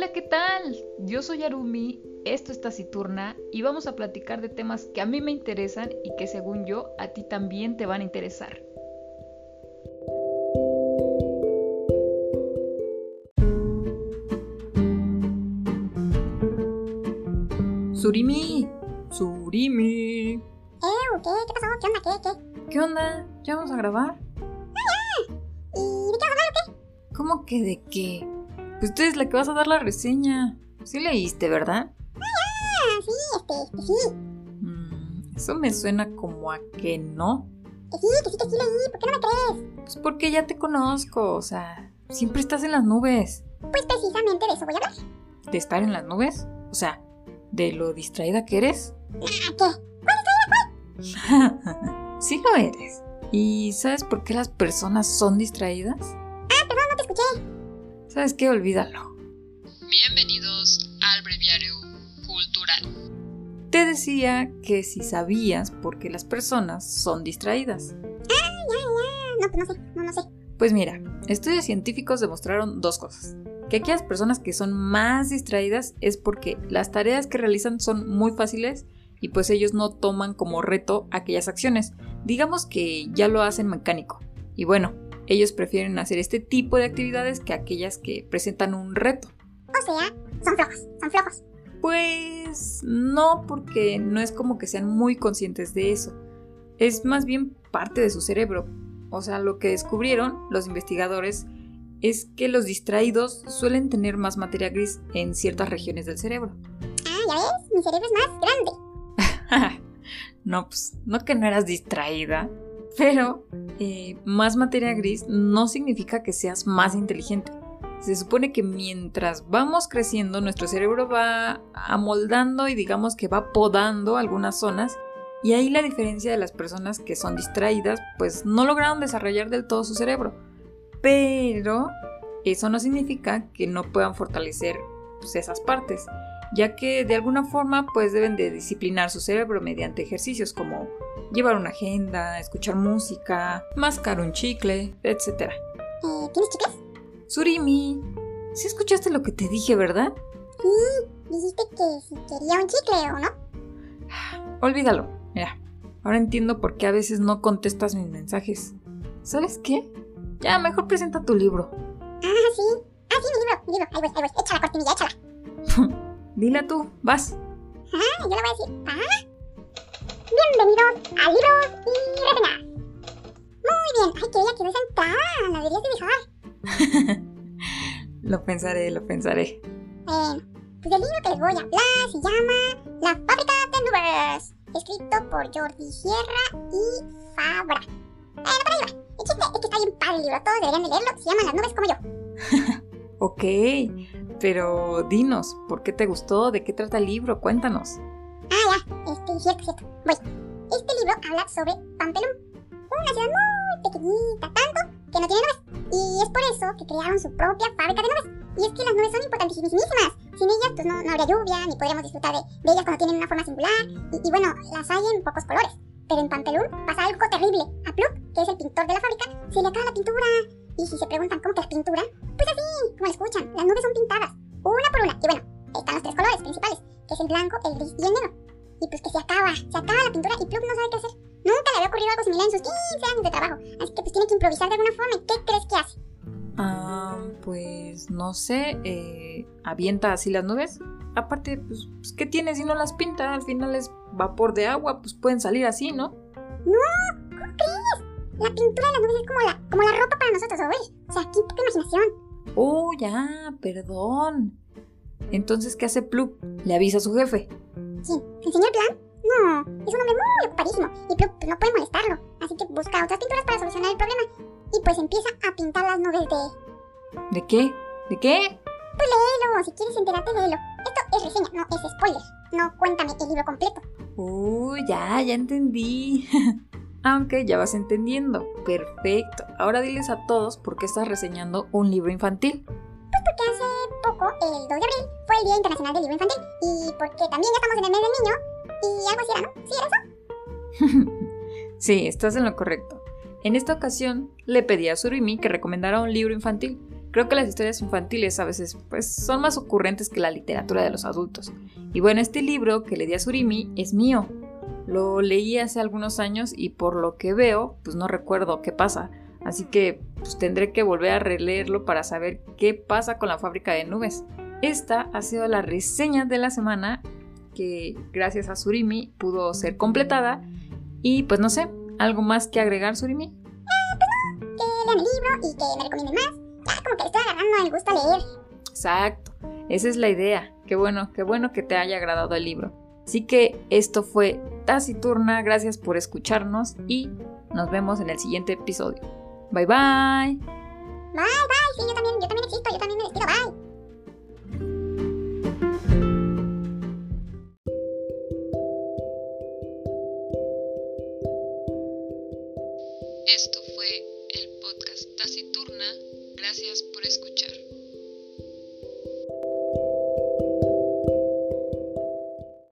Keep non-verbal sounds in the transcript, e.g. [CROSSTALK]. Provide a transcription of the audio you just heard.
Hola, ¿qué tal? Yo soy Arumi, esto es Taciturna y vamos a platicar de temas que a mí me interesan y que según yo a ti también te van a interesar. Surimi, Surimi. ¿qué? ¿Qué pasó? ¿Qué onda? ¿Qué? ¿Qué? ¿Qué onda? ¿Ya vamos a grabar? ¿Y de qué a hablar o qué? ¿Cómo que de qué? Pues tú eres la que vas a dar la reseña. Sí leíste, ¿verdad? Ah, sí, este, este, sí. Mm, eso me suena como a que no. Que sí, que sí, que sí leí. ¿Por qué no me crees? Pues porque ya te conozco, o sea, siempre estás en las nubes. Pues precisamente de eso voy a hablar. ¿De estar en las nubes? O sea, ¿de lo distraída que eres? Ah, ¿qué? [LAUGHS] sí lo eres. ¿Y sabes por qué las personas son distraídas? Ah, perdón, no te escuché. ¿Sabes qué? Olvídalo. Bienvenidos al Breviario Cultural. Te decía que si sabías por qué las personas son distraídas. Ah, ya, ya. No, no sé, no, no sé. Pues mira, estudios científicos demostraron dos cosas. Que aquellas personas que son más distraídas es porque las tareas que realizan son muy fáciles y pues ellos no toman como reto aquellas acciones. Digamos que ya lo hacen mecánico. Y bueno, ellos prefieren hacer este tipo de actividades que aquellas que presentan un reto. O sea, son flojos, son flojos. Pues no, porque no es como que sean muy conscientes de eso. Es más bien parte de su cerebro. O sea, lo que descubrieron los investigadores es que los distraídos suelen tener más materia gris en ciertas regiones del cerebro. Ah, ya ves, mi cerebro es más grande. [LAUGHS] no, pues, no que no eras distraída. Pero eh, más materia gris no significa que seas más inteligente. Se supone que mientras vamos creciendo, nuestro cerebro va amoldando y digamos que va podando algunas zonas. Y ahí la diferencia de las personas que son distraídas, pues no lograron desarrollar del todo su cerebro. Pero eso no significa que no puedan fortalecer pues, esas partes, ya que de alguna forma pues deben de disciplinar su cerebro mediante ejercicios como llevar una agenda, escuchar música, mascar un chicle, etc. Eh, ¿Tienes chicles? Surimi, ¿sí escuchaste lo que te dije, verdad? Sí, dijiste que si quería un chicle o no. [SIGHS] Olvídalo, mira, ahora entiendo por qué a veces no contestas mis mensajes. ¿Sabes qué? Ya, mejor presenta tu libro. Ah, sí. Ah, sí, mi libro, mi libro. Ahí voy, ahí voy. Échala, cortinilla, échala. [LAUGHS] Dila tú, vas. Ah, yo le voy a decir. Ah. Bienvenidos a Libros y Reseñas. Muy bien. Ay, que ella quiere sentar. La deberías de dejar. [LAUGHS] lo pensaré, lo pensaré. Bueno, pues el libro que les voy a hablar se llama La fábrica de nubes. Escrito por Jordi Sierra y Fabra. Bueno, para va. El chiste es que está bien padre el libro. Todos deberían de leerlo. Se llaman Las nubes como yo. [LAUGHS] ok, pero dinos, ¿por qué te gustó? ¿De qué trata el libro? Cuéntanos. Ah, ya, este, cierto, cierto. Voy. Este libro habla sobre Pampelún, una ciudad muy pequeñita, tanto que no tiene nubes. Y es por eso que crearon su propia fábrica de nubes. Y es que las nubes son importantísimas. Sin ellas, pues no, no habría lluvia, ni podríamos disfrutar de, de, ellas cuando tienen una forma singular. Y, y, bueno, las hay en pocos colores. Pero en Pampelún pasa algo terrible. A Pluk, que es el pintor de la fábrica, se le acaba la pintura. Y si se preguntan cómo que es pintura, pues así, como lo escuchan, las nubes son pintadas, una por una. Y bueno, están los tres colores principales, que es el blanco, el gris y el negro. Y pues que se acaba, se acaba la pintura y Pluk no sabe qué hacer. Nunca le había ocurrido algo similar en sus 15 años de trabajo. Así que pues tiene que improvisar de alguna forma. ¿Y qué crees que hace? Ah, pues no sé, eh, avienta así las nubes. Aparte, pues, pues, ¿qué tiene si no las pinta? Al final es vapor de agua, pues pueden salir así, ¿no? No, ¿cómo crees? La pintura de las nubes es como la, como la ropa para nosotros, ¿sabes? O sea, aquí poca imaginación. Oh, ya, perdón. Entonces, ¿qué hace Pluk? Le avisa a su jefe. Sí, ¿te enseñó el plan? No, es un hombre muy ocupadísimo y Pluk pues, no puede molestarlo. Así que busca otras pinturas para solucionar el problema. Y pues empieza a pintar las nubes de... ¿De qué? ¿De qué? Pues léelo, si quieres enterarte, léelo. Esto es reseña, no es spoiler. No, cuéntame el libro completo. Uy, ya, ya entendí. [LAUGHS] Aunque ya vas entendiendo. Perfecto. Ahora diles a todos por qué estás reseñando un libro infantil. Pues porque hace poco, el 2 de abril, fue el Día Internacional del Libro Infantil. Y porque también ya estamos en el mes del niño. Y algo así era, ¿no? ¿Sí era eso? [LAUGHS] sí, estás en lo correcto. En esta ocasión le pedí a Surimi que recomendara un libro infantil. Creo que las historias infantiles a veces pues, son más ocurrentes que la literatura de los adultos. Y bueno, este libro que le di a Surimi es mío. Lo leí hace algunos años y por lo que veo, pues no recuerdo qué pasa. Así que pues, tendré que volver a releerlo para saber qué pasa con la fábrica de nubes. Esta ha sido la reseña de la semana que gracias a Surimi pudo ser completada. Y pues no sé, ¿algo más que agregar, Surimi? Eh, pues no, que lean el libro y que me recomienden más. Ya como que estoy agarrando el gusto a leer. Exacto, esa es la idea. Qué bueno, qué bueno que te haya agradado el libro. Así que esto fue Taciturna, gracias por escucharnos y nos vemos en el siguiente episodio. Bye bye. Bye, bye, sí, yo también, yo también existo, yo también me despido, bye. Esto fue